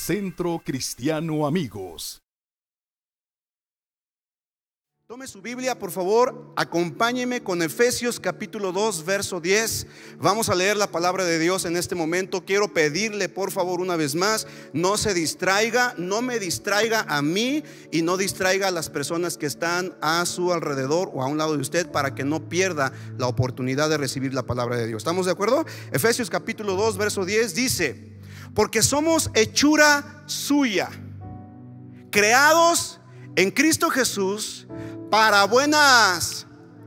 Centro Cristiano Amigos. Tome su Biblia, por favor, acompáñeme con Efesios capítulo 2, verso 10. Vamos a leer la palabra de Dios en este momento. Quiero pedirle, por favor, una vez más, no se distraiga, no me distraiga a mí y no distraiga a las personas que están a su alrededor o a un lado de usted para que no pierda la oportunidad de recibir la palabra de Dios. ¿Estamos de acuerdo? Efesios capítulo 2, verso 10 dice, porque somos hechura suya, creados en Cristo Jesús para buenas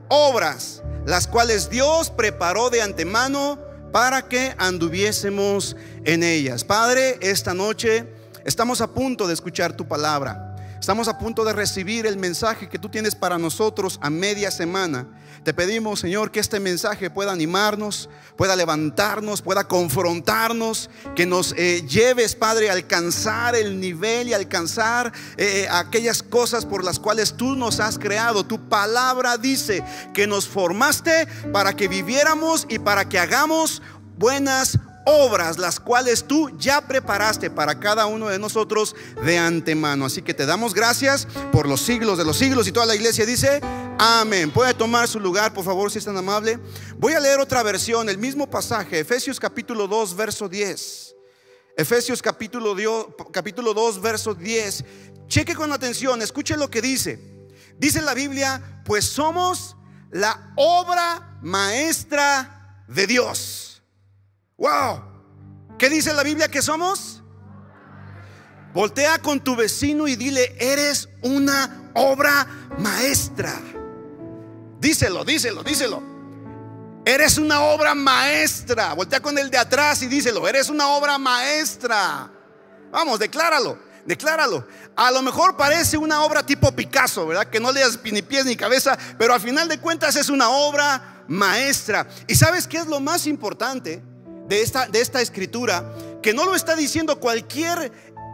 obras, las cuales Dios preparó de antemano para que anduviésemos en ellas. Padre, esta noche estamos a punto de escuchar tu palabra. Estamos a punto de recibir el mensaje que tú tienes para nosotros a media semana. Te pedimos, Señor, que este mensaje pueda animarnos, pueda levantarnos, pueda confrontarnos, que nos eh, lleves, Padre, a alcanzar el nivel y alcanzar eh, aquellas cosas por las cuales tú nos has creado. Tu palabra dice que nos formaste para que viviéramos y para que hagamos buenas obras las cuales tú ya preparaste para cada uno de nosotros de antemano. Así que te damos gracias por los siglos de los siglos y toda la iglesia dice, amén. Puede tomar su lugar, por favor, si es tan amable. Voy a leer otra versión, el mismo pasaje, Efesios capítulo 2, verso 10. Efesios capítulo, capítulo 2, verso 10. Cheque con atención, escuche lo que dice. Dice la Biblia, pues somos la obra maestra de Dios. Wow. ¿Qué dice la Biblia que somos? Voltea con tu vecino y dile, eres una obra maestra. Díselo, díselo, díselo. Eres una obra maestra. Voltea con el de atrás y díselo, eres una obra maestra. Vamos, decláralo, decláralo. A lo mejor parece una obra tipo Picasso, ¿verdad? Que no le das ni pies ni cabeza, pero al final de cuentas es una obra maestra. ¿Y sabes qué es lo más importante? De esta, de esta escritura que no lo está diciendo cualquier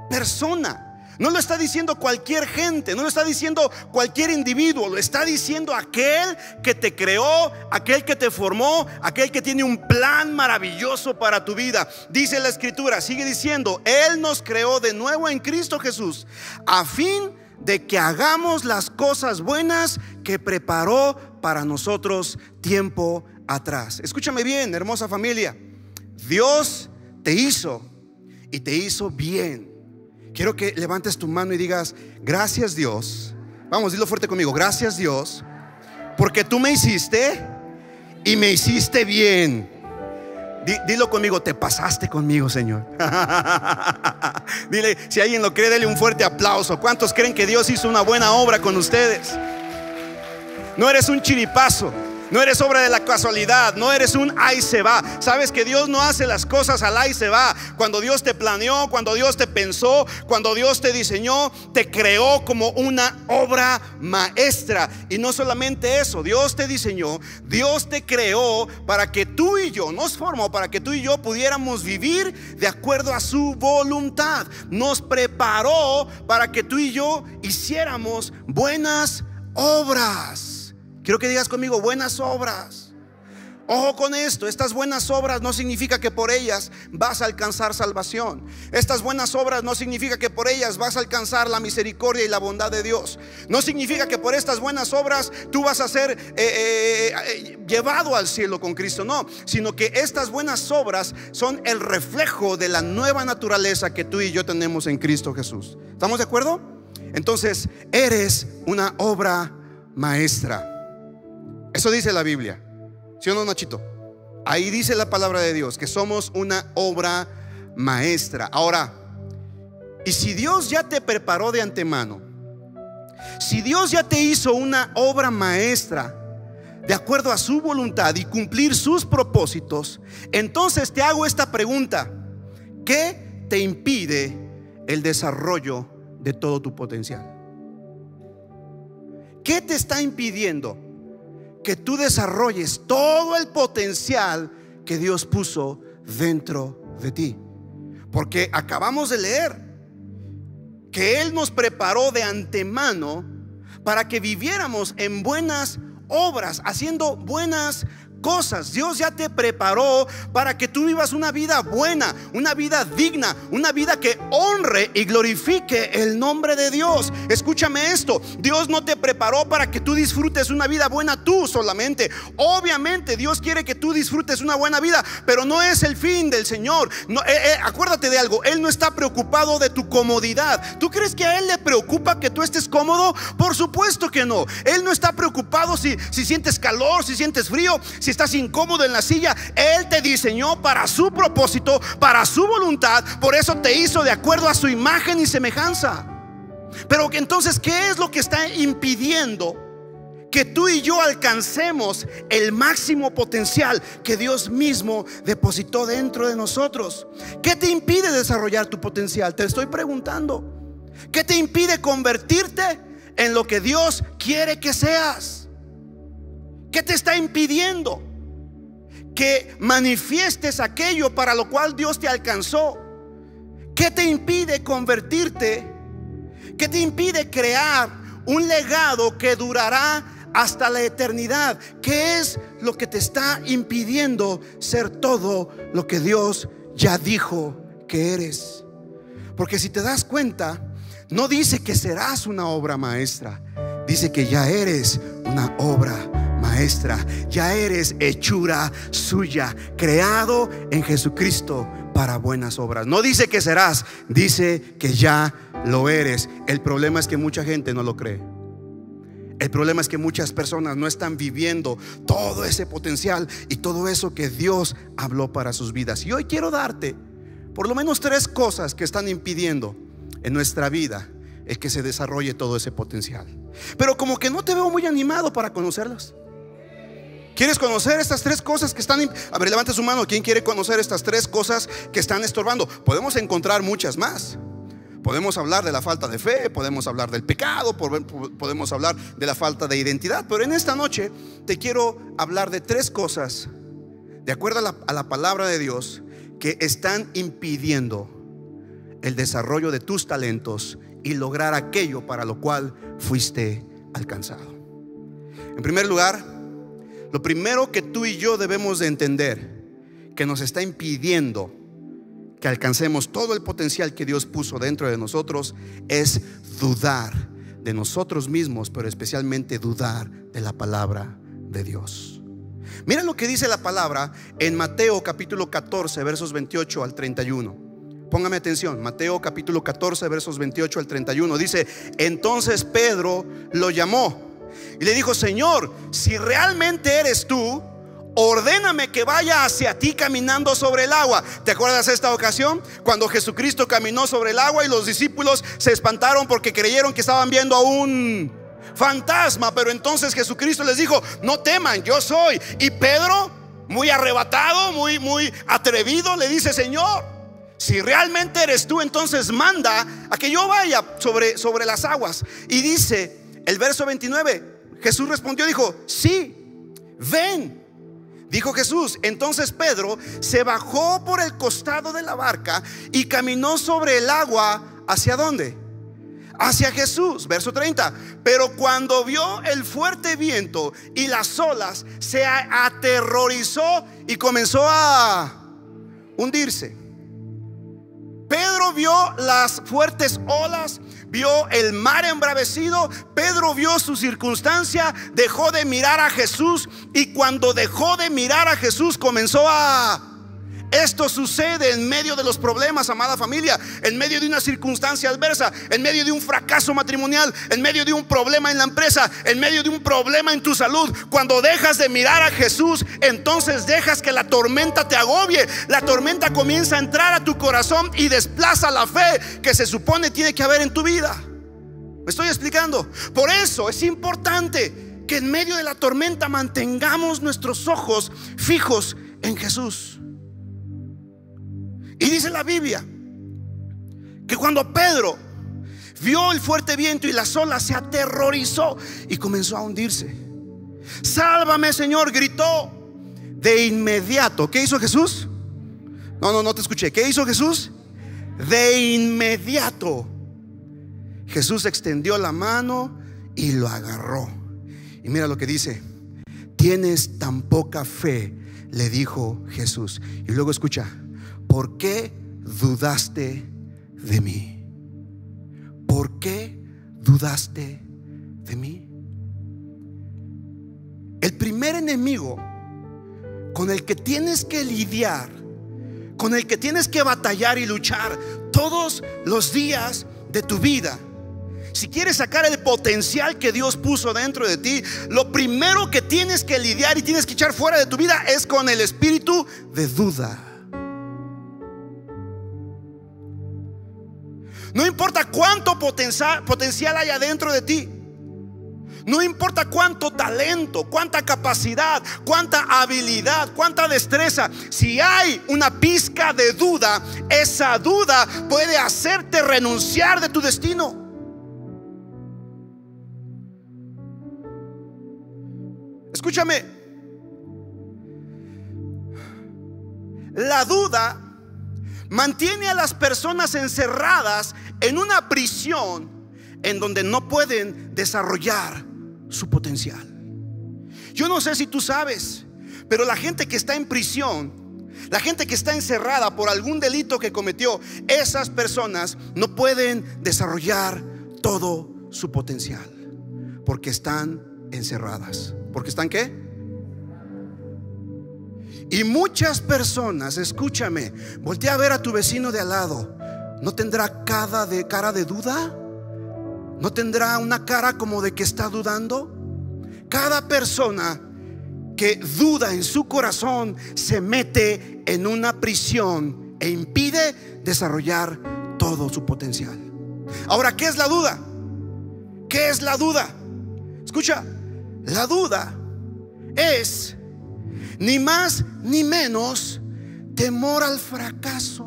persona. No lo está diciendo cualquier gente, no lo está diciendo cualquier individuo, lo está diciendo aquel que te creó, aquel que te formó, aquel que tiene un plan maravilloso para tu vida. Dice la escritura, sigue diciendo, Él nos creó de nuevo en Cristo Jesús, a fin de que hagamos las cosas buenas que preparó para nosotros tiempo atrás. Escúchame bien, hermosa familia. Dios te hizo y te hizo bien. Quiero que levantes tu mano y digas, gracias Dios. Vamos, dilo fuerte conmigo, gracias Dios, porque tú me hiciste y me hiciste bien. Dilo conmigo, te pasaste conmigo, Señor. Dile, si alguien lo cree, dele un fuerte aplauso. ¿Cuántos creen que Dios hizo una buena obra con ustedes? No eres un chiripazo. No eres obra de la casualidad, no eres un ahí se va. Sabes que Dios no hace las cosas al ahí se va. Cuando Dios te planeó, cuando Dios te pensó, cuando Dios te diseñó, te creó como una obra maestra. Y no solamente eso, Dios te diseñó, Dios te creó para que tú y yo, nos formó para que tú y yo pudiéramos vivir de acuerdo a su voluntad. Nos preparó para que tú y yo hiciéramos buenas obras. Quiero que digas conmigo buenas obras. Ojo con esto, estas buenas obras no significa que por ellas vas a alcanzar salvación. Estas buenas obras no significa que por ellas vas a alcanzar la misericordia y la bondad de Dios. No significa que por estas buenas obras tú vas a ser eh, eh, eh, llevado al cielo con Cristo. No, sino que estas buenas obras son el reflejo de la nueva naturaleza que tú y yo tenemos en Cristo Jesús. ¿Estamos de acuerdo? Entonces, eres una obra maestra. Eso dice la Biblia. ¿Sí o no, Nachito? Ahí dice la palabra de Dios que somos una obra maestra. Ahora, y si Dios ya te preparó de antemano, si Dios ya te hizo una obra maestra de acuerdo a su voluntad y cumplir sus propósitos, entonces te hago esta pregunta. ¿Qué te impide el desarrollo de todo tu potencial? ¿Qué te está impidiendo? Que tú desarrolles todo el potencial que Dios puso dentro de ti. Porque acabamos de leer que Él nos preparó de antemano para que viviéramos en buenas obras, haciendo buenas cosas. Dios ya te preparó para que tú vivas una vida buena, una vida digna, una vida que honre y glorifique el nombre de Dios. Escúchame esto, Dios no te preparó para que tú disfrutes una vida buena tú solamente. Obviamente Dios quiere que tú disfrutes una buena vida, pero no es el fin del Señor. Eh, eh, acuérdate de algo, Él no está preocupado de tu comodidad. ¿Tú crees que a Él le preocupa que tú estés cómodo? Por supuesto que no. Él no está preocupado si, si sientes calor, si sientes frío, estás incómodo en la silla, Él te diseñó para su propósito, para su voluntad. Por eso te hizo de acuerdo a su imagen y semejanza. Pero entonces, ¿qué es lo que está impidiendo que tú y yo alcancemos el máximo potencial que Dios mismo depositó dentro de nosotros? ¿Qué te impide desarrollar tu potencial? Te estoy preguntando. ¿Qué te impide convertirte en lo que Dios quiere que seas? ¿Qué te está impidiendo? que manifiestes aquello para lo cual Dios te alcanzó. ¿Qué te impide convertirte? ¿Qué te impide crear un legado que durará hasta la eternidad? ¿Qué es lo que te está impidiendo ser todo lo que Dios ya dijo que eres? Porque si te das cuenta, no dice que serás una obra maestra, dice que ya eres una obra maestra, ya eres hechura suya, creado en Jesucristo para buenas obras. No dice que serás, dice que ya lo eres. El problema es que mucha gente no lo cree. El problema es que muchas personas no están viviendo todo ese potencial y todo eso que Dios habló para sus vidas. Y hoy quiero darte por lo menos tres cosas que están impidiendo en nuestra vida es que se desarrolle todo ese potencial. Pero como que no te veo muy animado para conocerlas. ¿Quieres conocer estas tres cosas que están... A ver, levante su mano. ¿Quién quiere conocer estas tres cosas que están estorbando? Podemos encontrar muchas más. Podemos hablar de la falta de fe, podemos hablar del pecado, podemos hablar de la falta de identidad, pero en esta noche te quiero hablar de tres cosas, de acuerdo a la, a la palabra de Dios, que están impidiendo el desarrollo de tus talentos y lograr aquello para lo cual fuiste alcanzado. En primer lugar, lo primero que tú y yo debemos de entender que nos está impidiendo que alcancemos todo el potencial que Dios puso dentro de nosotros es dudar de nosotros mismos, pero especialmente dudar de la palabra de Dios. Mira lo que dice la palabra en Mateo capítulo 14, versos 28 al 31. Póngame atención, Mateo capítulo 14, versos 28 al 31. Dice, entonces Pedro lo llamó y le dijo, Señor, si realmente eres tú, ordéname que vaya hacia ti caminando sobre el agua. ¿Te acuerdas esta ocasión? Cuando Jesucristo caminó sobre el agua y los discípulos se espantaron porque creyeron que estaban viendo a un fantasma. Pero entonces Jesucristo les dijo, no teman, yo soy. Y Pedro, muy arrebatado, muy, muy atrevido, le dice, Señor, si realmente eres tú, entonces manda a que yo vaya sobre, sobre las aguas. Y dice el verso 29, Jesús respondió, dijo, sí, ven. Dijo Jesús, entonces Pedro se bajó por el costado de la barca y caminó sobre el agua. ¿Hacia dónde? Hacia Jesús, verso 30. Pero cuando vio el fuerte viento y las olas, se aterrorizó y comenzó a hundirse. Pedro vio las fuertes olas vio el mar embravecido, Pedro vio su circunstancia, dejó de mirar a Jesús y cuando dejó de mirar a Jesús comenzó a esto sucede en medio de los problemas, amada familia, en medio de una circunstancia adversa, en medio de un fracaso matrimonial, en medio de un problema en la empresa, en medio de un problema en tu salud. Cuando dejas de mirar a Jesús, entonces dejas que la tormenta te agobie. La tormenta comienza a entrar a tu corazón y desplaza la fe que se supone tiene que haber en tu vida. ¿Me estoy explicando? Por eso es importante que en medio de la tormenta mantengamos nuestros ojos fijos en Jesús. Dice la Biblia que cuando Pedro vio el fuerte viento y las olas, se aterrorizó y comenzó a hundirse. Sálvame, Señor, gritó de inmediato. ¿Qué hizo Jesús? No, no, no te escuché. ¿Qué hizo Jesús? De inmediato. Jesús extendió la mano y lo agarró. Y mira lo que dice. tienes tan poca fe? Le dijo Jesús. Y luego escucha, ¿por qué dudaste de mí? ¿Por qué dudaste de mí? El primer enemigo con el que tienes que lidiar, con el que tienes que batallar y luchar todos los días de tu vida. Si quieres sacar el potencial que Dios puso dentro de ti, lo primero que tienes que lidiar y tienes que echar fuera de tu vida es con el espíritu de duda. No importa cuánto potencial, potencial haya dentro de ti. No importa cuánto talento, cuánta capacidad, cuánta habilidad, cuánta destreza. Si hay una pizca de duda, esa duda puede hacerte renunciar de tu destino. Escúchame. La duda mantiene a las personas encerradas en una prisión en donde no pueden desarrollar su potencial. Yo no sé si tú sabes, pero la gente que está en prisión, la gente que está encerrada por algún delito que cometió, esas personas no pueden desarrollar todo su potencial porque están encerradas. ¿Porque están qué? Y muchas personas, escúchame, voltea a ver a tu vecino de al lado. ¿No tendrá cara de cara de duda? ¿No tendrá una cara como de que está dudando? Cada persona que duda en su corazón se mete en una prisión e impide desarrollar todo su potencial. Ahora, ¿qué es la duda? ¿Qué es la duda? Escucha, la duda es ni más ni menos temor al fracaso.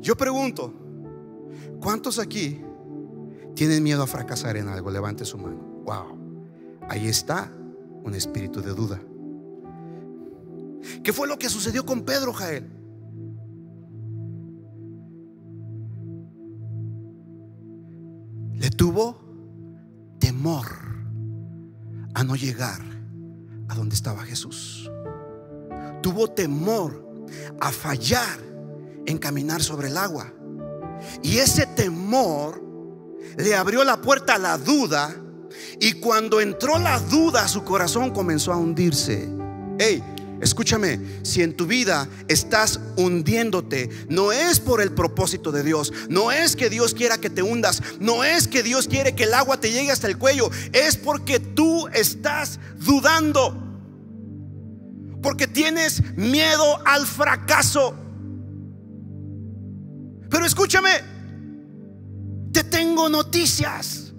Yo pregunto, ¿cuántos aquí tienen miedo a fracasar en algo? Levante su mano. Wow, ahí está un espíritu de duda. ¿Qué fue lo que sucedió con Pedro, Jael? Le tuvo temor a no llegar a donde estaba Jesús. Tuvo temor a fallar en caminar sobre el agua. Y ese temor le abrió la puerta a la duda. Y cuando entró la duda su corazón comenzó a hundirse. Hey, escúchame, si en tu vida estás hundiéndote, no es por el propósito de Dios, no es que Dios quiera que te hundas, no es que Dios quiere que el agua te llegue hasta el cuello, es porque tú estás dudando, porque tienes miedo al fracaso. Pero escúchame, te tengo noticias.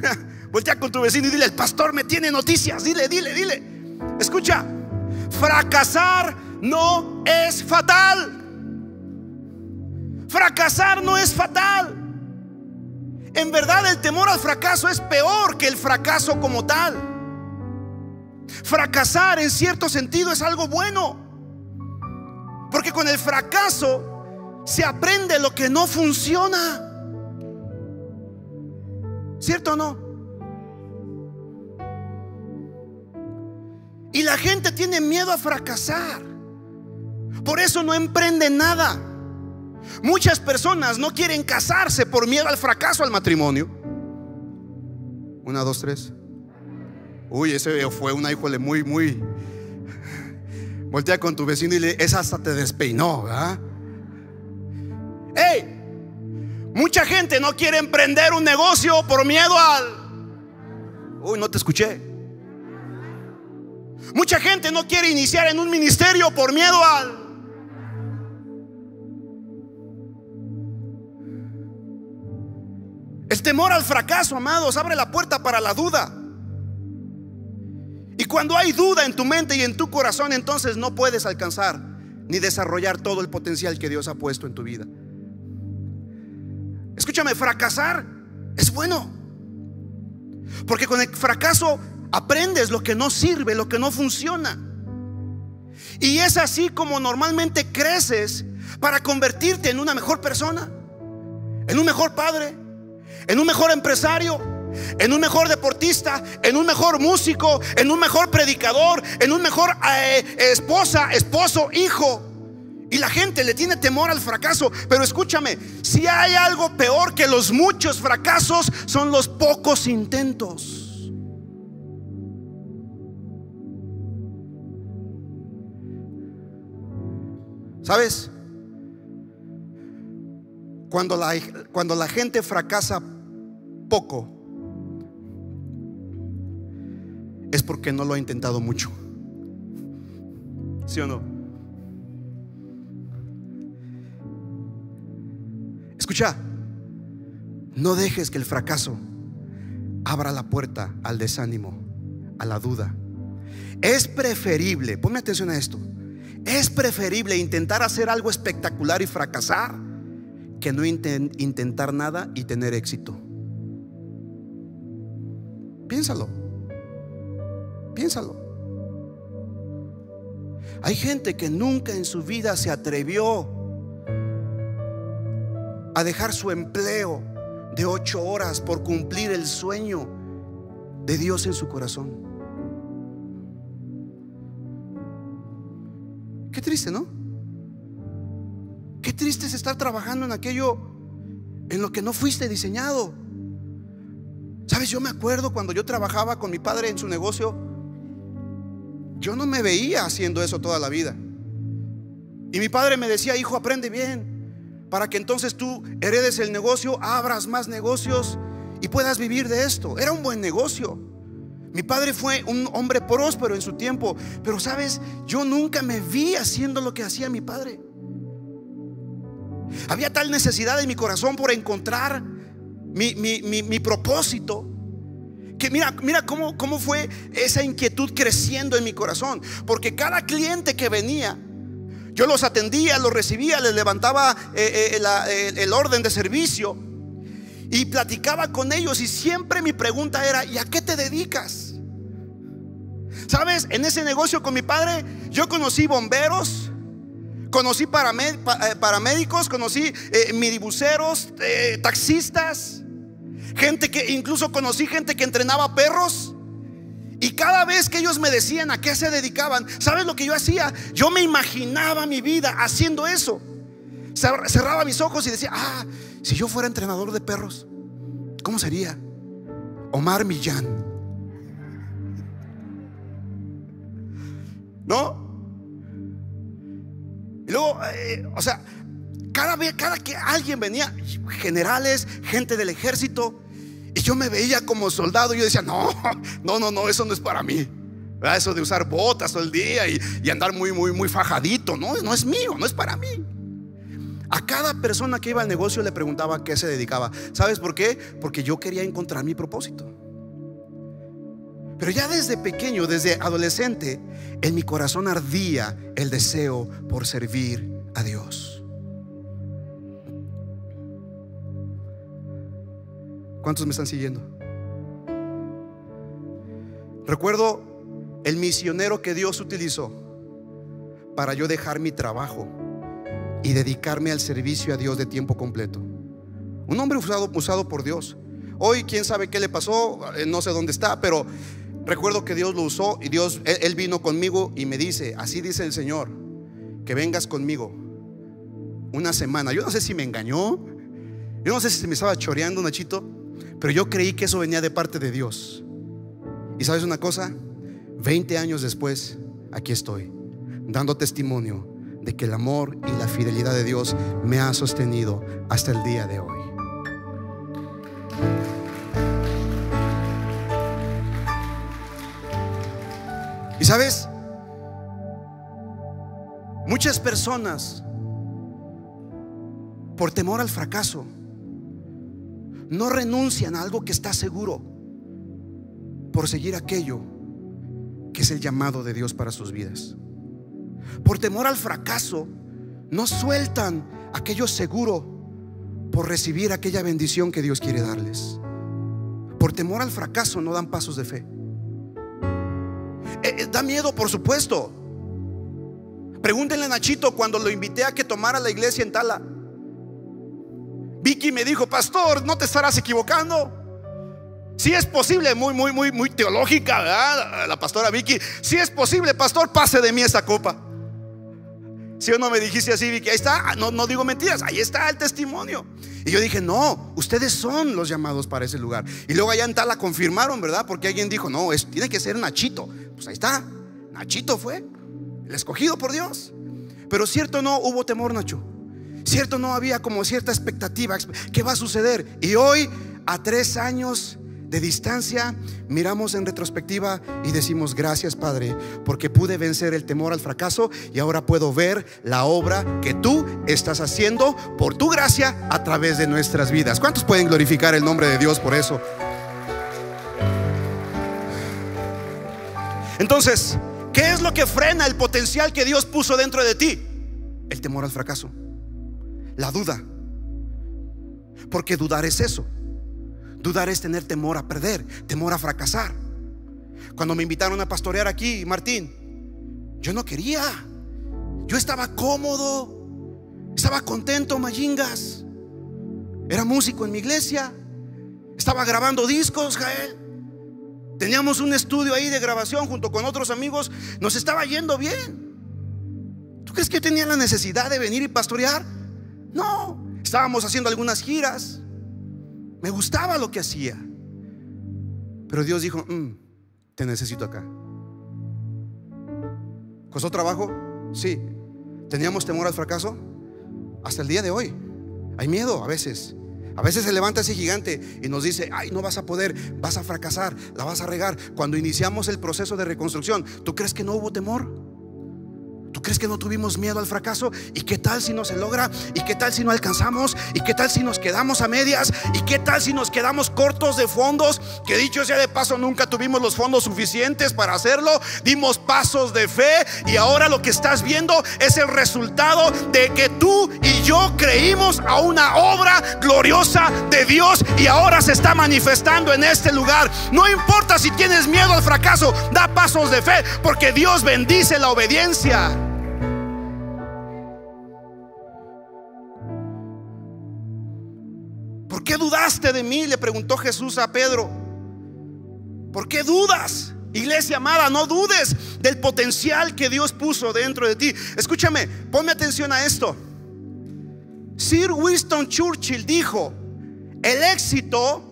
Voltea con tu vecino y dile, el pastor me tiene noticias. Dile, dile, dile. Escucha, fracasar no es fatal. Fracasar no es fatal. En verdad el temor al fracaso es peor que el fracaso como tal. Fracasar en cierto sentido es algo bueno. Porque con el fracaso se aprende lo que no funciona. ¿Cierto o no? Y la gente tiene miedo a fracasar. Por eso no emprende nada. Muchas personas no quieren casarse por miedo al fracaso al matrimonio. Una, dos, tres. Uy, ese fue una híjole muy, muy. Voltea con tu vecino y le, esa hasta te despeinó, ¿verdad? Hey, mucha gente no quiere emprender un negocio por miedo al... Uy, no te escuché. Mucha gente no quiere iniciar en un ministerio por miedo al... El temor al fracaso, amados, abre la puerta para la duda. Y cuando hay duda en tu mente y en tu corazón, entonces no puedes alcanzar ni desarrollar todo el potencial que Dios ha puesto en tu vida. Escúchame, fracasar es bueno. Porque con el fracaso aprendes lo que no sirve, lo que no funciona. Y es así como normalmente creces para convertirte en una mejor persona. en un mejor padre, en un mejor empresario, en un mejor deportista, en un mejor músico, en un mejor predicador, en un mejor eh, esposa, esposo, hijo. Y la gente le tiene temor al fracaso. Pero escúchame, si hay algo peor que los muchos fracasos, son los pocos intentos. ¿Sabes? Cuando la, cuando la gente fracasa poco, es porque no lo ha intentado mucho. ¿Sí o no? Escucha, no dejes que el fracaso abra la puerta al desánimo, a la duda. Es preferible, ponme atención a esto, es preferible intentar hacer algo espectacular y fracasar que no intentar nada y tener éxito. Piénsalo. Piénsalo. Hay gente que nunca en su vida se atrevió a dejar su empleo de ocho horas por cumplir el sueño de Dios en su corazón. Qué triste, ¿no? Qué triste es estar trabajando en aquello en lo que no fuiste diseñado. Sabes, yo me acuerdo cuando yo trabajaba con mi padre en su negocio, yo no me veía haciendo eso toda la vida. Y mi padre me decía, hijo, aprende bien, para que entonces tú heredes el negocio, abras más negocios y puedas vivir de esto. Era un buen negocio. Mi padre fue un hombre próspero en su tiempo, pero sabes, yo nunca me vi haciendo lo que hacía mi padre. Había tal necesidad en mi corazón por encontrar mi, propósito. Que mira, mira cómo, cómo fue esa inquietud creciendo en mi corazón. Porque cada cliente que venía, yo los atendía, los recibía, les levantaba eh, eh, el orden de servicio y platicaba con ellos y siempre mi pregunta era, ¿y a qué te dedicas? ¿Sabes? En ese negocio con mi padre yo conocí bomberos, conocí eh, paramédicos, conocí eh, eh, taxistas, gente que incluso conocí gente que entrenaba perros. Y cada vez que ellos me decían a qué se dedicaban, ¿sabes lo que yo hacía? Yo me imaginaba mi vida haciendo eso. Cerraba mis ojos y decía, ah, si yo fuera entrenador de perros, ¿cómo sería? Omar Millán. ¿No? Y luego, eh, o sea, cada vez, cada que alguien venía, generales, gente del ejército, y yo me veía como soldado, y yo decía, no, no, no, no, eso no es para mí. Eso de usar botas todo el día y, y andar muy, muy, muy fajadito, no, no es mío, no es para mí. A cada persona que iba al negocio le preguntaba a qué se dedicaba. ¿Sabes por qué? Porque yo quería encontrar mi propósito. Pero ya desde pequeño, desde adolescente, en mi corazón ardía el deseo por servir a Dios. ¿Cuántos me están siguiendo? Recuerdo el misionero que Dios utilizó para yo dejar mi trabajo y dedicarme al servicio a Dios de tiempo completo. Un hombre usado, usado por Dios. Hoy quién sabe qué le pasó, eh, no sé dónde está, pero recuerdo que Dios lo usó y Dios, él, vino conmigo y me dice, así dice el Señor, que vengas conmigo una semana. Yo no sé si me engañó, yo no sé si se me estaba choreando Nachito, pero yo creí que eso venía de parte de Dios. Y sabes una cosa, 20 años después, aquí estoy, dando testimonio de que el amor y la fidelidad de Dios me ha sostenido hasta el día de hoy. Y sabes, muchas personas, por temor al fracaso, no renuncian a algo que está seguro por seguir aquello que es el llamado de Dios para sus vidas por temor al fracaso, no sueltan aquello seguro por recibir aquella bendición que Dios quiere darles. Por temor al fracaso no dan pasos de fe. Eh, eh, da miedo, por supuesto. Pregúntenle a Nachito cuando lo invité a que tomara la iglesia en Tala. Vi Vicky me dijo, pastor, no te estarás equivocando. Si es posible, muy, muy, muy, muy teológica. La pastora Vicky. Si es posible, pastor, pase de mí esa copa. Si o no me dijiste así, Vicky, ahí está, ah, no, no digo mentiras, ahí está el testimonio. Y yo dije, no, ustedes son los llamados para ese lugar. Y luego allá en tal la confirmaron, ¿verdad? Porque alguien dijo, no, es, tiene que ser Nachito. Pues ahí está, Nachito fue el escogido por Dios. Pero cierto no, hubo temor, Nacho. Cierto no había como cierta expectativa. ¿Qué va a suceder? Y hoy, a tres años de distancia, miramos en retrospectiva y decimos, gracias Padre, porque pude vencer el temor al fracaso y ahora puedo ver la obra que tú estás haciendo por tu gracia a través de nuestras vidas. ¿Cuántos pueden glorificar el nombre de Dios por eso? Entonces, ¿qué es lo que frena el potencial que Dios puso dentro de ti? El temor al fracaso, la duda. Porque dudar es eso. Dudar es tener temor a perder, temor a fracasar. Cuando me invitaron a pastorear aquí, Martín, yo no quería. Yo estaba cómodo, estaba contento, Mayingas. Era músico en mi iglesia, estaba grabando discos, Jael. Teníamos un estudio ahí de grabación junto con otros amigos, nos estaba yendo bien. ¿Tú crees que tenía la necesidad de venir y pastorear? No, estábamos haciendo algunas giras. Me gustaba lo que hacía. Pero Dios dijo, mm, te necesito acá. ¿Costó trabajo? Sí. ¿Teníamos temor al fracaso? Hasta el día de hoy. Hay miedo a veces. A veces se levanta ese gigante y nos dice, ay, no vas a poder, vas a fracasar, la vas a regar. Cuando iniciamos el proceso de reconstrucción, ¿tú crees que no hubo temor? ¿Tú crees que no tuvimos miedo al fracaso? ¿Y qué tal si no se logra? ¿Y qué tal si no alcanzamos? ¿Y qué tal si nos quedamos a medias? ¿Y qué tal si nos quedamos cortos de fondos? Que dicho sea de paso, nunca tuvimos los fondos suficientes para hacerlo. Dimos pasos de fe y ahora lo que estás viendo es el resultado de que tú y yo creímos a una obra gloriosa de Dios y ahora se está manifestando en este lugar. No importa si tienes miedo al fracaso, da pasos de fe porque Dios bendice la obediencia. ¿Por qué dudaste de mí? Le preguntó Jesús a Pedro. ¿Por qué dudas? Iglesia amada, no dudes del potencial que Dios puso dentro de ti. Escúchame, ponme atención a esto. Sir Winston Churchill dijo, el éxito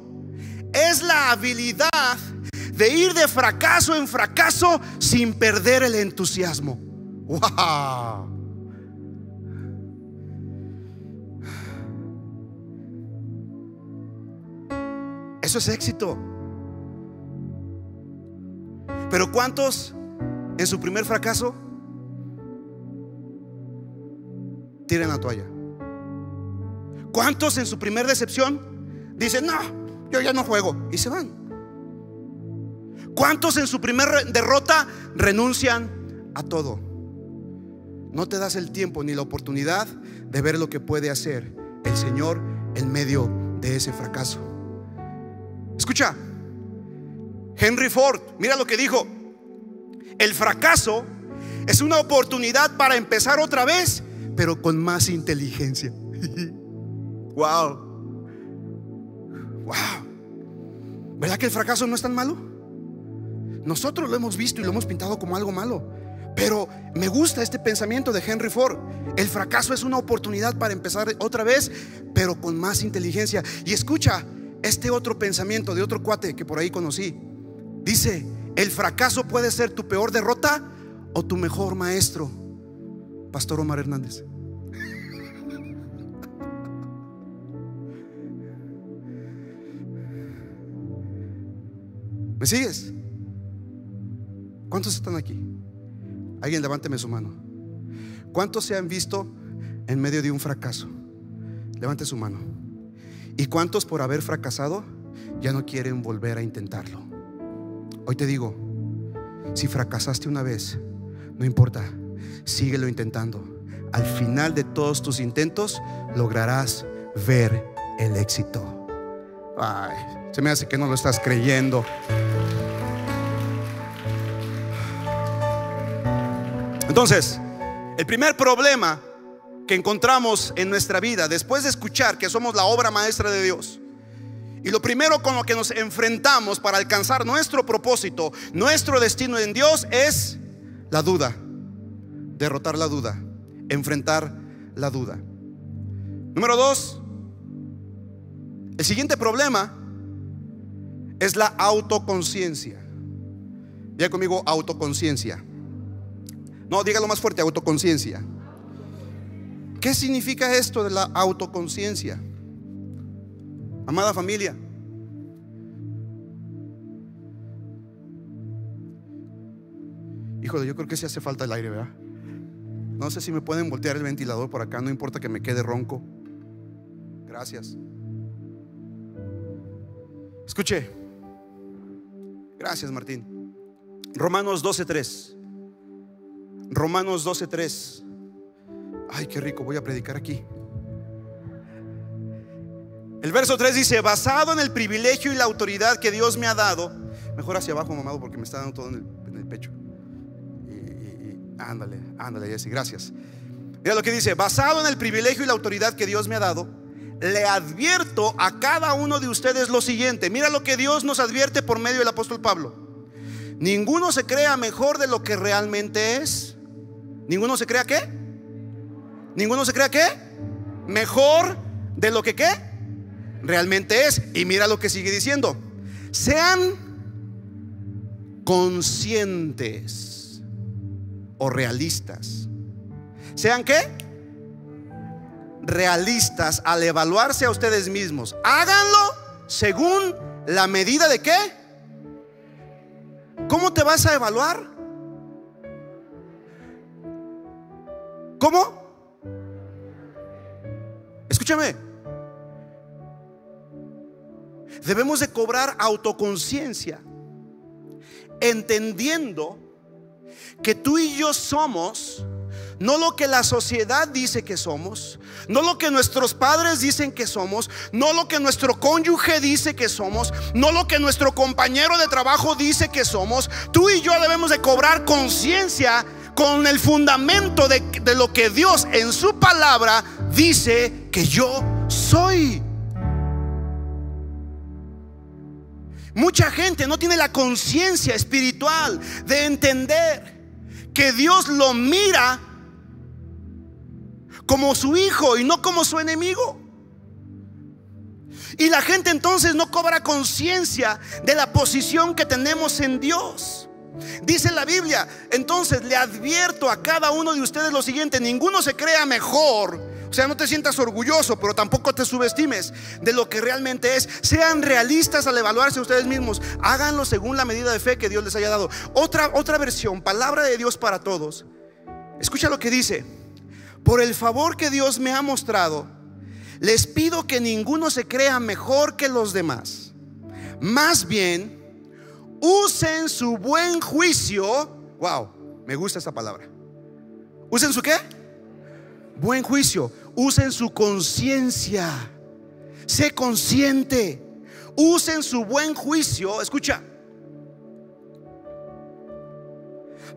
es la habilidad de ir de fracaso en fracaso sin perder el entusiasmo. ¡Wow! Eso es éxito. Pero ¿cuántos en su primer fracaso tiran la toalla? ¿Cuántos en su primer decepción dicen, no, yo ya no juego y se van? ¿Cuántos en su primer derrota renuncian a todo? No te das el tiempo ni la oportunidad de ver lo que puede hacer el Señor en medio de ese fracaso. Escucha, Henry Ford, mira lo que dijo. El fracaso es una oportunidad para empezar otra vez, pero con más inteligencia. wow. Wow. ¿Verdad que el fracaso no es tan malo? Nosotros lo hemos visto y lo hemos pintado como algo malo. Pero me gusta este pensamiento de Henry Ford. El fracaso es una oportunidad para empezar otra vez, pero con más inteligencia. Y escucha, este otro pensamiento de otro cuate que por ahí conocí. Dice, el fracaso puede ser tu peor derrota o tu mejor maestro. Pastor Omar Hernández. ¿Me sigues? ¿Cuántos están aquí? Alguien levánteme su mano. ¿Cuántos se han visto en medio de un fracaso? Levante su mano. ¿Y cuántos por haber fracasado ya no quieren volver a intentarlo? Hoy te digo, si fracasaste una vez, no importa, síguelo intentando. Al final de todos tus intentos lograrás ver el éxito. Ay, se me hace que no lo estás creyendo. Entonces, el primer problema encontramos en nuestra vida, después de escuchar que somos la obra maestra de Dios, y lo primero con lo que nos enfrentamos para alcanzar nuestro propósito, nuestro destino en Dios es la duda. Derrotar la duda, enfrentar la duda. Número dos, el siguiente problema es la autoconciencia. Ya conmigo, autoconciencia. No, dígalo más fuerte, autoconciencia. ¿Qué significa esto de la autoconciencia? Amada familia, híjole, yo creo que sí hace falta el aire, ¿verdad? No sé si me pueden voltear el ventilador por acá, no importa que me quede ronco. Gracias. Escuche. Gracias, Martín. Romanos 12:3. Romanos 12:3. Ay, qué rico, voy a predicar aquí. El verso 3 dice, basado en el privilegio y la autoridad que Dios me ha dado, mejor hacia abajo, mamado, porque me está dando todo en el, pecho. Y, ándale, ándale, Jesse, gracias. Mira lo que dice, basado en el privilegio y la autoridad que Dios me ha dado, le advierto a cada uno de ustedes lo siguiente. Mira lo que Dios nos advierte por medio del apóstol Pablo. Ninguno se crea mejor de lo que realmente es. ¿Ninguno se crea qué? ¿Ninguno se crea qué? Mejor de lo que qué? realmente es. Y mira lo que sigue diciendo. Sean conscientes o realistas. ¿Sean qué? Realistas al evaluarse a ustedes mismos. Háganlo según la medida de qué. ¿Cómo te vas a evaluar? ¿Cómo? Escúchame, Debemos de cobrar autoconciencia, entendiendo que tú y yo somos no lo que la sociedad dice que somos, no lo que nuestros padres dicen que somos, no lo que nuestro cónyuge dice que somos, no lo que nuestro compañero de trabajo dice que somos. Tú y yo debemos de cobrar conciencia con el fundamento de, de, lo que Dios en su palabra dice que yo soy. Mucha gente no tiene la conciencia espiritual de entender que Dios lo mira como su hijo y no como su enemigo. Y la gente entonces no cobra conciencia de la posición que tenemos en Dios. Dice la Biblia, entonces le advierto a cada uno de ustedes lo siguiente, ninguno se crea mejor o sea, no te sientas orgulloso, pero tampoco te subestimes de lo que realmente es. Sean realistas al evaluarse ustedes mismos. Háganlo según la medida de fe que Dios les haya dado. Otra, otra versión, palabra de Dios para todos. Escucha lo que dice. Por el favor que Dios me ha mostrado, les pido que ninguno se crea mejor que los demás. Más bien, usen su buen juicio. Wow, me gusta esta palabra. ¿Usen su qué? Buen juicio usen su conciencia. Sé consciente. Usen su buen juicio. Escucha.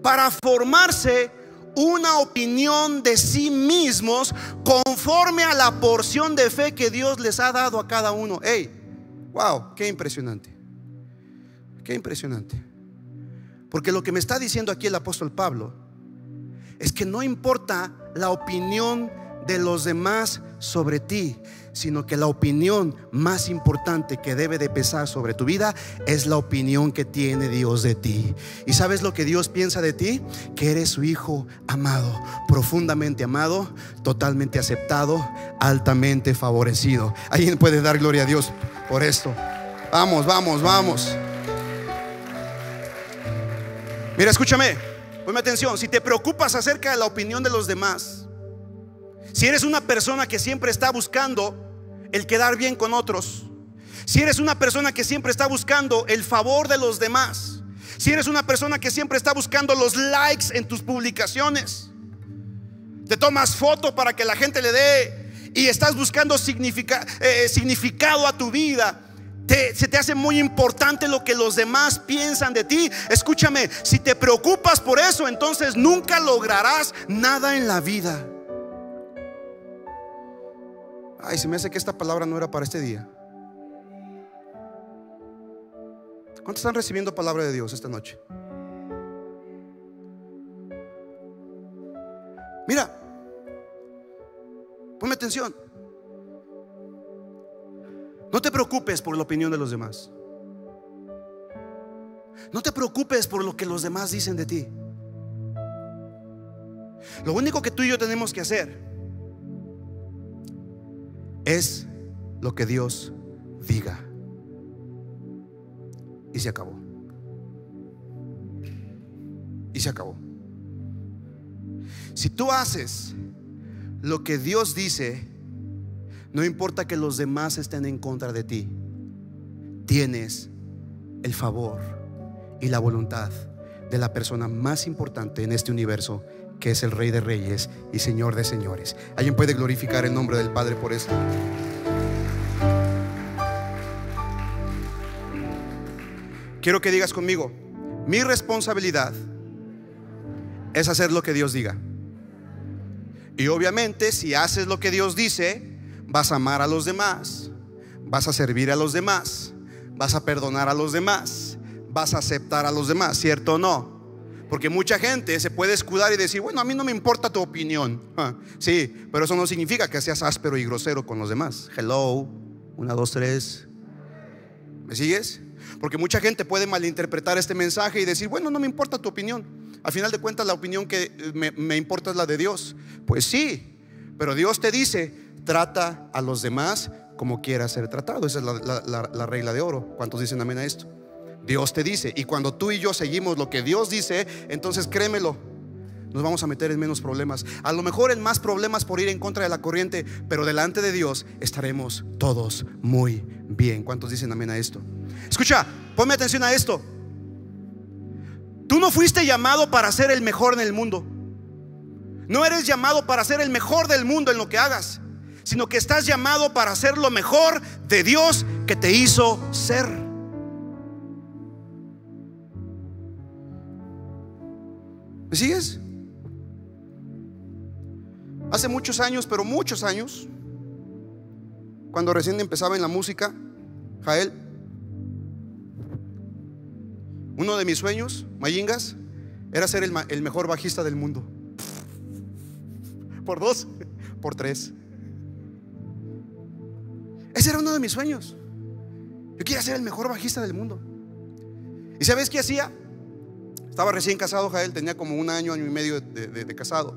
Para formarse una opinión de sí mismos conforme a la porción de fe que Dios les ha dado a cada uno. Hey, wow, qué impresionante. Qué impresionante. Porque lo que me está diciendo aquí el apóstol Pablo es que no importa la opinión de los demás sobre ti, sino que la opinión más importante que debe de pesar sobre tu vida es la opinión que tiene Dios de ti. ¿Y sabes lo que Dios piensa de ti? Que eres su hijo amado, profundamente amado, totalmente aceptado, altamente favorecido. ¿Alguien puede dar gloria a Dios por esto? Vamos, vamos, vamos. Mira, escúchame, ponme atención, si te preocupas acerca de la opinión de los demás, si eres una persona que siempre está buscando el quedar bien con otros, si eres una persona que siempre está buscando el favor de los demás, si eres una persona que siempre está buscando los likes en tus publicaciones, te tomas foto para que la gente le dé y estás buscando eh, significado a tu vida, se te hace muy importante lo que los demás piensan de ti. Escúchame, si te preocupas por eso, entonces nunca lograrás nada en la vida. Ay, se me hace que esta palabra no era para este día. ¿Cuántos están recibiendo palabra de Dios esta noche? Mira, ponme atención. No te preocupes por la opinión de los demás. No te preocupes por lo que los demás dicen de ti. Lo único que tú y yo tenemos que hacer es lo que Dios diga. Y se acabó. Y se acabó. Si tú haces lo que Dios dice, no importa que los demás estén en contra de ti, tienes el favor y la voluntad de la persona más importante en este universo, que es el Rey de Reyes y Señor de Señores. ¿Alguien puede glorificar el nombre del Padre por esto? Quiero que digas conmigo, mi responsabilidad es hacer lo que Dios diga. Y obviamente si haces lo que Dios dice, vas a amar a los demás, vas a servir a los demás, vas a perdonar a los demás, vas a aceptar a los demás, ¿cierto o no? Porque mucha gente se puede escudar y decir, bueno, a mí no me importa tu opinión. Sí, pero eso no significa que seas áspero y grosero con los demás. Hello, una, dos, tres. ¿Me sigues? Porque mucha gente puede malinterpretar este mensaje y decir, bueno, no me importa tu opinión. Al final de cuentas, la opinión que me, importa es la de Dios. Pues sí, pero Dios te dice, trata a los demás como quieras ser tratado. Esa es la, regla de oro. ¿Cuántos dicen amén a esto? Dios te dice. Y cuando tú y yo seguimos lo que Dios dice, entonces créemelo, nos vamos a meter en menos problemas. A lo mejor en más problemas por ir en contra de la corriente, pero delante de Dios estaremos todos muy bien. ¿Cuántos dicen amén a esto? Escucha, ponme atención a esto. Tú no fuiste llamado para ser el mejor en el mundo. No eres llamado para ser el mejor del mundo en lo que hagas, sino que estás llamado para ser lo mejor de Dios que te hizo ser. ¿Me sigues? Hace muchos años, pero muchos años, cuando recién empezaba en la música, Jael, uno de mis sueños, Mayingas, era ser el, mejor bajista del mundo. Por dos, por tres. Ese era uno de mis sueños. Yo quería ser el mejor bajista del mundo. ¿Y sabes qué hacía? Estaba recién casado, Jael, tenía como un año, año y medio de casado.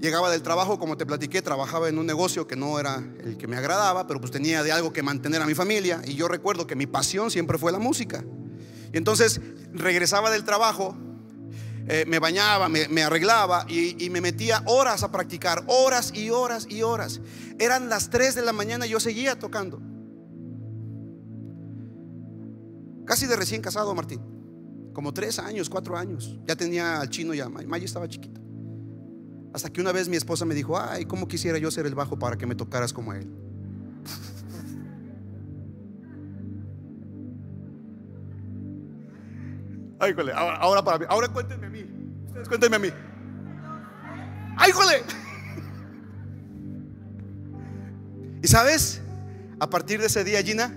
Llegaba del trabajo, como te platiqué, trabajaba en un negocio que no era el que me agradaba, pero pues tenía de algo que mantener a mi familia. Y yo recuerdo que mi pasión siempre fue la música. Y entonces regresaba del trabajo, eh, me bañaba, me, arreglaba y, y, me metía horas a practicar, horas y horas y horas. Eran las 3 de la mañana y yo seguía tocando. Casi de recién casado, Martín. Como tres años, cuatro años. Ya tenía al chino ya. Maya estaba chiquita. Hasta que una vez mi esposa me dijo, ay, ¿cómo quisiera yo ser el bajo para que me tocaras como él? Ay, jole, ahora, para mí. Ahora cuéntenme a mí. Ustedes cuéntenme a mí. ¡Ay, jole! Y sabes, a partir de ese día, Gina,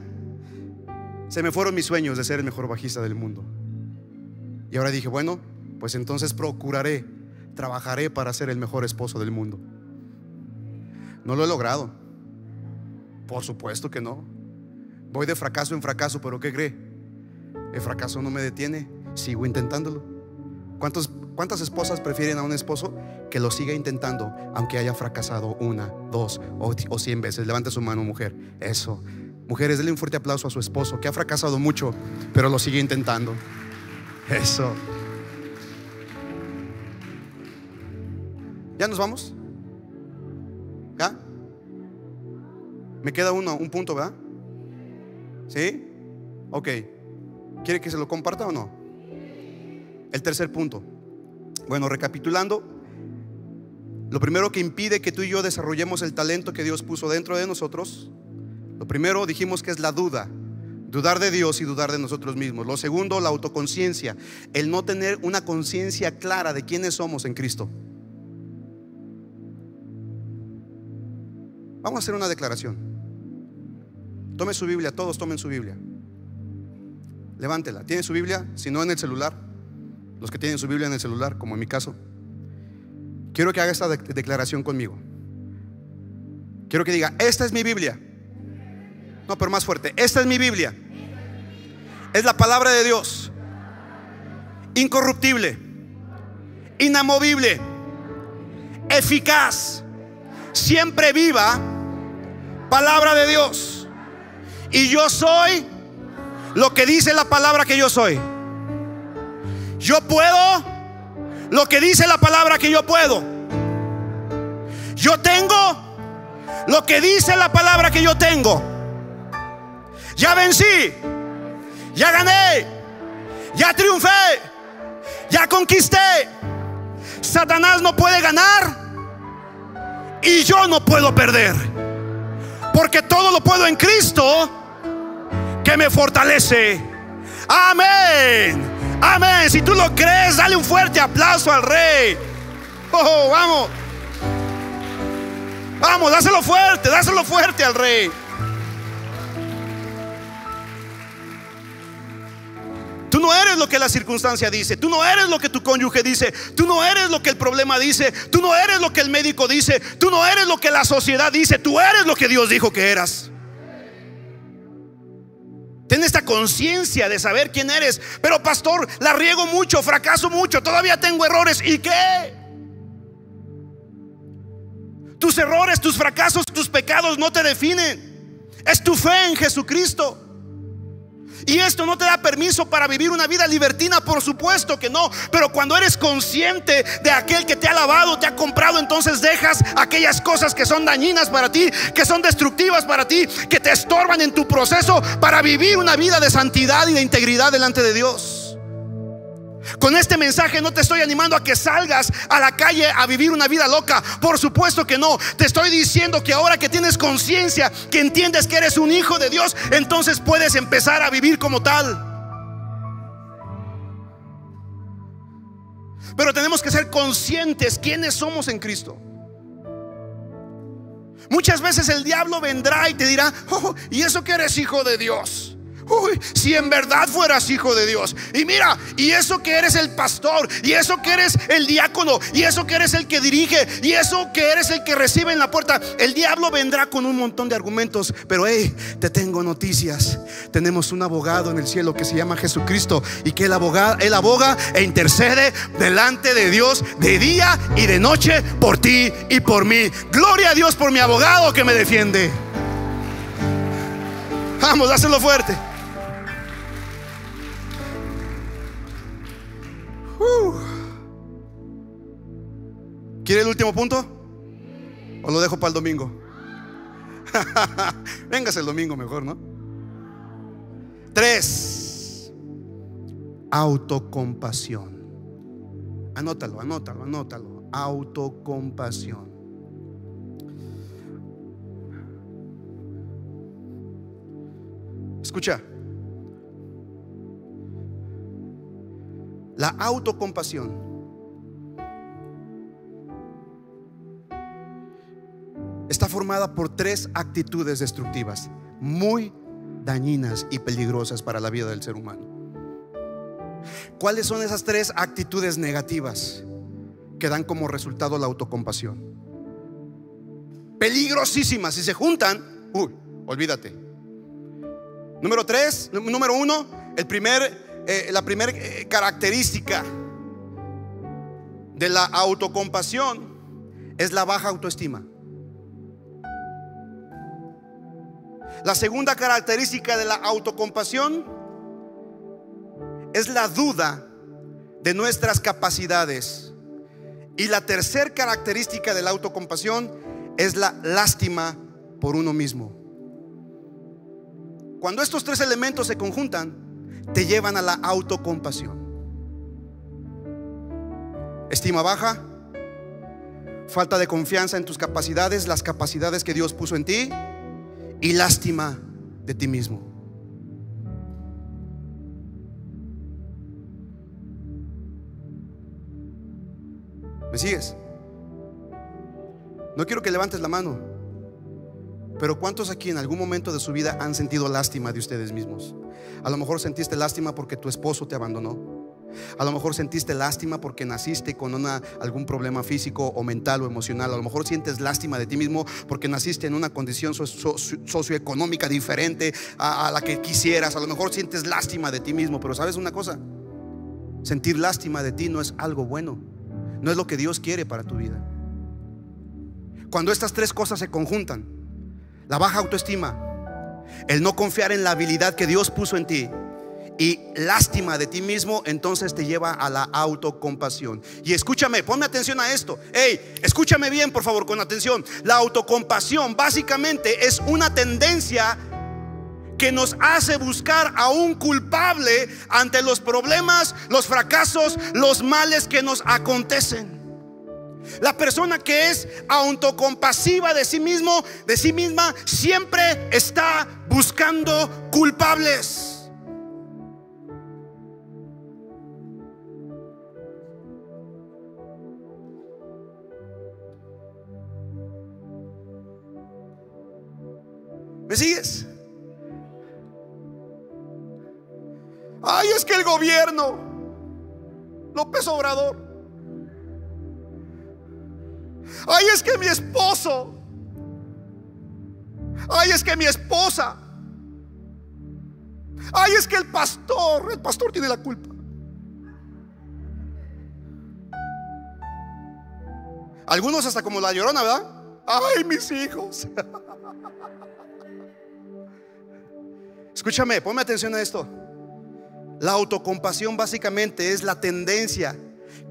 se me fueron mis sueños de ser el mejor bajista del mundo. Y ahora dije, bueno, pues entonces procuraré, trabajaré para ser el mejor esposo del mundo. No lo he logrado. Por supuesto que no. Voy de fracaso en fracaso, pero ¿qué cree? El fracaso no me detiene sigo intentándolo. ¿Cuántos, ¿Cuántas esposas prefieren a un esposo que lo siga intentando aunque haya fracasado una, dos o, cien veces? Levante su mano, mujer. Eso. Mujeres, denle un fuerte aplauso a su esposo que ha fracasado mucho, pero lo sigue intentando. Eso. ¿Ya nos vamos? ¿Ya? Me queda uno, un punto, ¿verdad? ¿Sí? Ok. ¿Quiere que se lo comparta o no? El tercer punto. Bueno, recapitulando, lo primero que impide que tú y yo desarrollemos el talento que Dios puso dentro de nosotros, lo primero dijimos que es la duda, dudar de Dios y dudar de nosotros mismos. Lo segundo, la autoconciencia, el no tener una conciencia clara de quiénes somos en Cristo. Vamos a hacer una declaración. Tome su Biblia, todos tomen su Biblia. Levántela. ¿Tiene su Biblia? Si no en el celular. Los que tienen su Biblia en el celular, como en mi caso. Quiero que haga esta declaración conmigo. Quiero que diga, esta es mi Biblia. No, pero más fuerte. Esta es mi Biblia. Es la palabra de Dios. Incorruptible. Inamovible. Eficaz. Siempre viva. Palabra de Dios. Y yo soy lo que dice la palabra que yo soy. Yo puedo lo que dice la palabra que yo puedo. Yo tengo lo que dice la palabra que yo tengo. Ya vencí. Ya gané. Ya triunfé. Ya conquisté. Satanás no puede ganar. Y yo no puedo perder. Porque todo lo puedo en Cristo que me fortalece. Amén. Amén. Si tú lo crees, dale un fuerte aplauso al rey. Oh, vamos. Vamos, dáselo fuerte, dáselo fuerte al rey. No eres lo que la circunstancia dice, tú no eres lo que tu cónyuge dice, tú no eres lo que el problema dice, tú no eres lo que el médico dice, tú no eres lo que la sociedad dice, tú eres lo que Dios dijo que eras. Ten esta conciencia de saber quién eres. Pero pastor, la riego mucho, fracaso mucho, todavía tengo errores. ¿Y qué? Tus errores, tus fracasos, tus pecados no te definen. Es tu fe en Jesucristo. Y esto no te da permiso para vivir una vida libertina, por supuesto que no. Pero cuando eres consciente de aquel que te ha lavado, te ha comprado, entonces dejas aquellas cosas que son dañinas para ti, que son destructivas para ti, que te estorban en tu proceso para vivir una vida de santidad y de integridad delante de Dios. Con este mensaje no te estoy animando a que salgas a la calle a vivir una vida loca. Por supuesto que no. Te estoy diciendo que ahora que tienes conciencia, que entiendes que eres un hijo de Dios, entonces puedes empezar a vivir como tal. Pero tenemos que ser conscientes quiénes somos en Cristo. Muchas veces el diablo vendrá y te dirá, oh, ¿y eso que eres hijo de Dios? Uy, si en verdad fueras hijo de Dios. Y mira, y eso que eres el pastor, y eso que eres el diácono, y eso que eres el que dirige, y eso que eres el que recibe en la puerta. El diablo vendrá con un montón de argumentos, pero hey, te tengo noticias. Tenemos un abogado en el cielo que se llama Jesucristo y que él, aboga, él aboga e intercede delante de Dios de día y de noche por ti y por mí. Gloria a Dios por mi abogado que me defiende. Vamos, dáselo fuerte. ¿Quiere el último punto? ¿O lo dejo para el domingo? Véngase el domingo mejor, ¿no? Tres. Autocompasión. Anótalo, anótalo, anótalo. Autocompasión. Escucha. La autocompasión está formada por tres actitudes destructivas muy dañinas y peligrosas para la vida del ser humano. ¿Cuáles son esas tres actitudes negativas que dan como resultado la autocompasión? Peligrosísimas. Si se juntan, uy, olvídate. Número tres, número uno, el primer eh, la primera eh, característica de la autocompasión es la baja autoestima. La segunda característica de la autocompasión es la duda de nuestras capacidades. Y la tercera característica de la autocompasión es la lástima por uno mismo. Cuando estos tres elementos se conjuntan, te llevan a la autocompasión. Estima baja, falta de confianza en tus capacidades, las capacidades que Dios puso en ti y lástima de ti mismo. ¿Me sigues? No quiero que levantes la mano. Pero ¿cuántos aquí en algún momento de su vida han sentido lástima de ustedes mismos? A lo mejor sentiste lástima porque tu esposo te abandonó. A lo mejor sentiste lástima porque naciste con una, algún problema físico o mental o emocional. A lo mejor sientes lástima de ti mismo porque naciste en una condición socioeconómica diferente a, a la que quisieras. A lo mejor sientes lástima de ti mismo. Pero sabes una cosa, sentir lástima de ti no es algo bueno. No es lo que Dios quiere para tu vida. Cuando estas tres cosas se conjuntan, la baja autoestima, el no confiar en la habilidad que Dios puso en ti y lástima de ti mismo, entonces te lleva a la autocompasión. Y escúchame, ponme atención a esto. Hey, escúchame bien, por favor, con atención. La autocompasión básicamente es una tendencia que nos hace buscar a un culpable ante los problemas, los fracasos, los males que nos acontecen. La persona que es autocompasiva de sí mismo, de sí misma, siempre está buscando culpables. ¿Me sigues? Ay, es que el gobierno, López Obrador. Ay, es que mi esposo. Ay, es que mi esposa. Ay, es que el pastor, el pastor tiene la culpa. Algunos hasta como la llorona, ¿verdad? Ay, mis hijos. Escúchame, ponme atención a esto. La autocompasión básicamente es la tendencia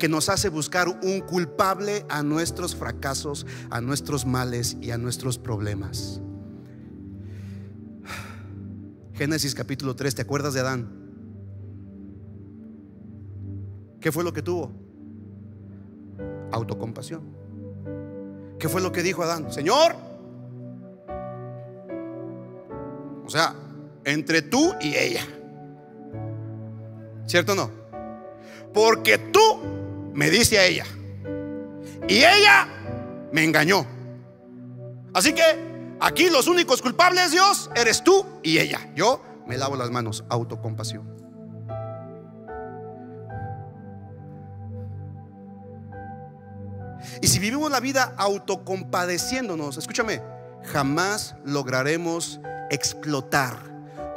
que nos hace buscar un culpable a nuestros fracasos, a nuestros males y a nuestros problemas. Génesis capítulo 3, ¿te acuerdas de Adán? ¿Qué fue lo que tuvo? Autocompasión. ¿Qué fue lo que dijo Adán? Señor, o sea, entre tú y ella. ¿Cierto o no? Porque tú me diste a ella y ella me engañó. Así que aquí los únicos culpables, Dios, eres tú y ella. Yo me lavo las manos, autocompasión. Y si vivimos la vida autocompadeciéndonos, escúchame, jamás lograremos explotar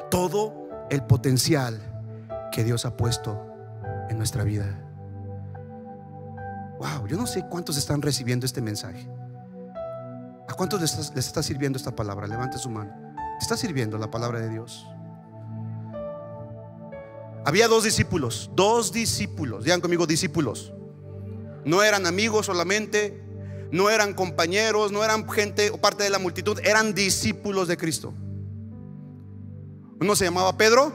todo el potencial que Dios ha puesto en nuestra vida. Wow, yo no sé cuántos están recibiendo este mensaje. ¿A cuántos les está, sirviendo esta palabra? Levante su mano. está sirviendo la palabra de Dios? Había dos discípulos, dos discípulos, digan conmigo discípulos. No eran amigos solamente, no eran compañeros, no eran gente o parte de la multitud, eran discípulos de Cristo. Uno se llamaba Pedro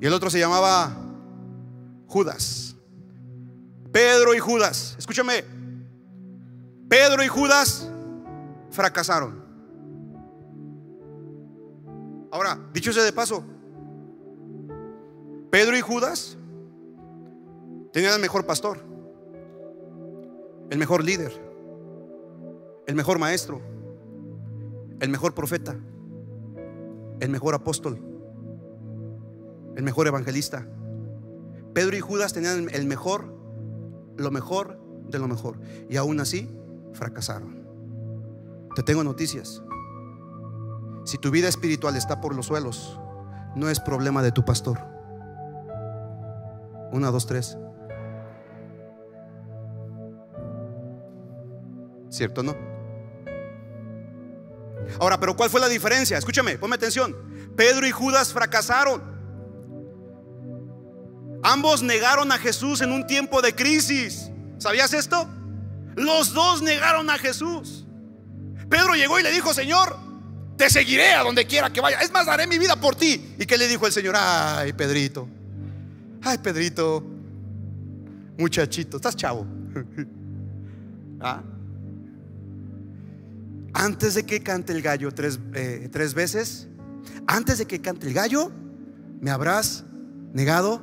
y el otro se llamaba Judas. Pedro y Judas, escúchame, Pedro y Judas fracasaron. Ahora, dicho sea de paso, Pedro y Judas tenían el mejor pastor, el mejor líder, el mejor maestro, el mejor profeta el mejor apóstol, el mejor evangelista. Pedro y Judas tenían el mejor, lo mejor de lo mejor. Y aún así fracasaron. Te tengo noticias. Si tu vida espiritual está por los suelos, no es problema de tu pastor. Una, dos, tres. ¿Cierto no? Ahora, pero ¿cuál fue la diferencia? Escúchame, ponme atención. Pedro y Judas fracasaron. Ambos negaron a Jesús en un tiempo de crisis. ¿Sabías esto? Los dos negaron a Jesús. Pedro llegó y le dijo, Señor, te seguiré a donde quiera que vaya. Es más, daré mi vida por ti. ¿Y qué le dijo el Señor? Ay, Pedrito. Ay, Pedrito. Muchachito, estás chavo. ¿Ah? antes de que cante el gallo tres, eh, tres veces, antes de que cante el gallo, me habrás negado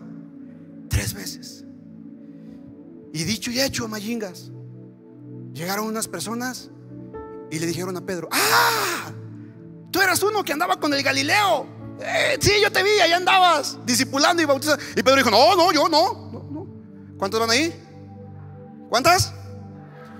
tres veces. Y dicho y hecho, Mayingas, llegaron unas personas y le dijeron a Pedro, ah, Tú eras uno que andaba con el Galileo. Eh, sí, yo te vi, ahí andabas, discipulando y bautizando. Y Pedro dijo, no, no, yo no. no. ¿Cuántos van ahí? ¿Cuántas?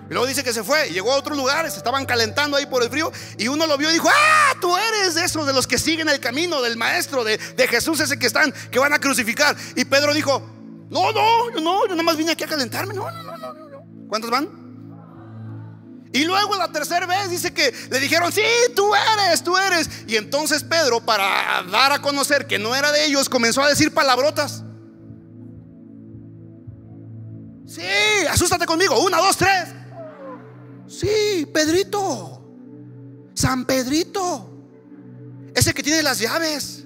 Y luego dice que se fue, llegó a otros lugares, estaban calentando ahí por el frío y uno lo vio y dijo, ah, tú eres de esos, de los que siguen el camino del maestro, de, de Jesús, ese que están, que van a crucificar. Y Pedro dijo, no, no, yo no, yo nada más vine aquí a calentarme, no, no, no, no, no. ¿Cuántos van? Y luego la tercera vez dice que le dijeron, sí, tú eres, tú eres. Y entonces Pedro, para dar a conocer que no era de ellos, comenzó a decir palabrotas. Sí, asústate conmigo. Una, dos, tres. Sí, Pedrito. San Pedrito. Ese que tiene las llaves.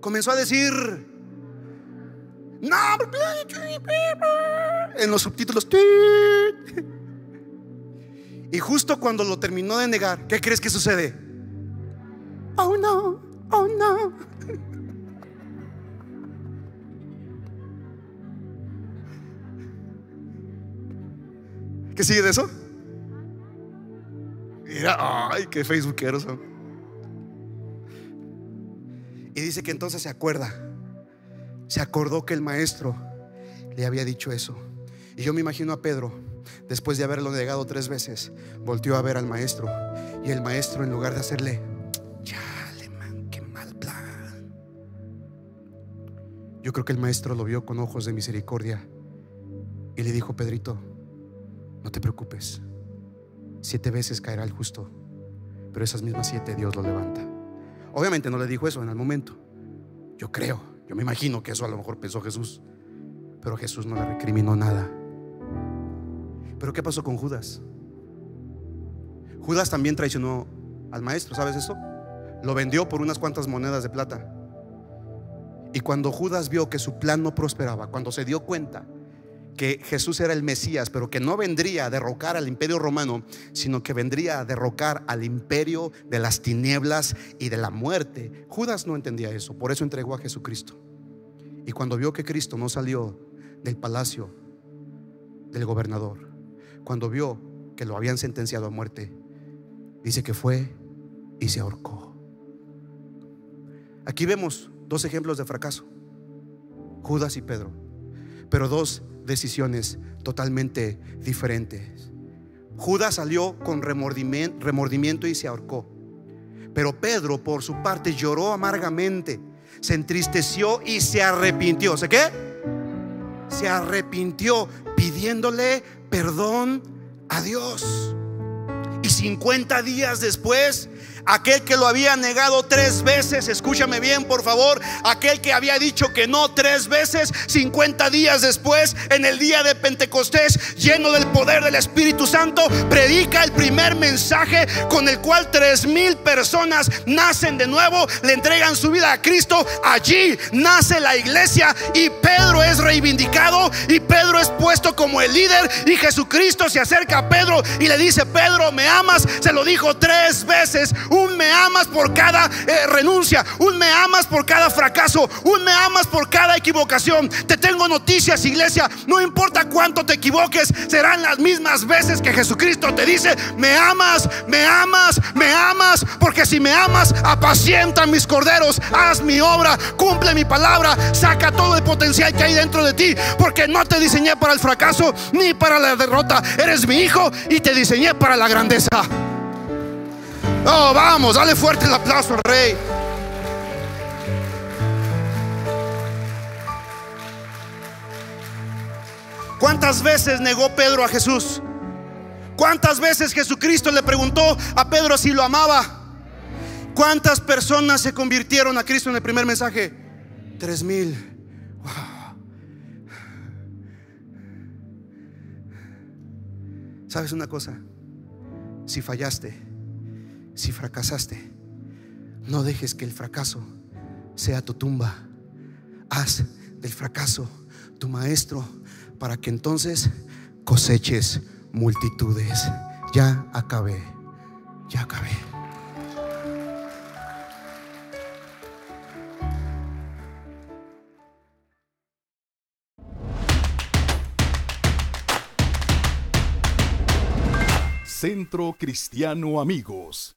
Comenzó a decir. No, en los subtítulos. Y justo cuando lo terminó de negar, ¿qué crees que sucede? Oh no, oh no. ¿Qué sigue de eso? Mira, ay, qué facebookeros son. Y dice que entonces se acuerda, se acordó que el maestro le había dicho eso. Y yo me imagino a Pedro, después de haberlo negado tres veces, volteó a ver al maestro. Y el maestro, en lugar de hacerle, chale, man, qué mal plan. Yo creo que el maestro lo vio con ojos de misericordia y le dijo, Pedrito, no te preocupes. Siete veces caerá el justo, pero esas mismas siete Dios lo levanta. Obviamente no le dijo eso en el momento. Yo creo, yo me imagino que eso a lo mejor pensó Jesús, pero Jesús no le recriminó nada. Pero ¿qué pasó con Judas? Judas también traicionó al maestro, ¿sabes eso? Lo vendió por unas cuantas monedas de plata. Y cuando Judas vio que su plan no prosperaba, cuando se dio cuenta que Jesús era el Mesías, pero que no vendría a derrocar al imperio romano, sino que vendría a derrocar al imperio de las tinieblas y de la muerte. Judas no entendía eso, por eso entregó a Jesucristo. Y cuando vio que Cristo no salió del palacio del gobernador, cuando vio que lo habían sentenciado a muerte, dice que fue y se ahorcó. Aquí vemos dos ejemplos de fracaso, Judas y Pedro, pero dos decisiones totalmente diferentes. Judas salió con remordimiento y se ahorcó. Pero Pedro, por su parte, lloró amargamente, se entristeció y se arrepintió. ¿Sé qué? Se arrepintió pidiéndole perdón a Dios. Y 50 días después Aquel que lo había negado tres veces, escúchame bien por favor, aquel que había dicho que no tres veces, 50 días después, en el día de Pentecostés, lleno del poder del Espíritu Santo, predica el primer mensaje con el cual tres mil personas nacen de nuevo, le entregan su vida a Cristo. Allí nace la iglesia y Pedro es reivindicado y Pedro es puesto como el líder y Jesucristo se acerca a Pedro y le dice, Pedro, ¿me amas? Se lo dijo tres veces un me amas por cada eh, renuncia, un me amas por cada fracaso, un me amas por cada equivocación. Te tengo noticias, iglesia, no importa cuánto te equivoques, serán las mismas veces que Jesucristo te dice, me amas, me amas, me amas, porque si me amas, apacienta mis corderos, haz mi obra, cumple mi palabra, saca todo el potencial que hay dentro de ti, porque no te diseñé para el fracaso ni para la derrota, eres mi hijo y te diseñé para la grandeza. Oh, vamos, dale fuerte el aplauso al rey. ¿Cuántas veces negó Pedro a Jesús? ¿Cuántas veces Jesucristo le preguntó a Pedro si lo amaba? ¿Cuántas personas se convirtieron a Cristo en el primer mensaje? Tres mil. ¿Sabes una cosa? Si fallaste, si fracasaste, no dejes que el fracaso sea tu tumba. Haz del fracaso tu maestro para que entonces coseches multitudes. Ya acabé, ya acabé. Centro Cristiano Amigos.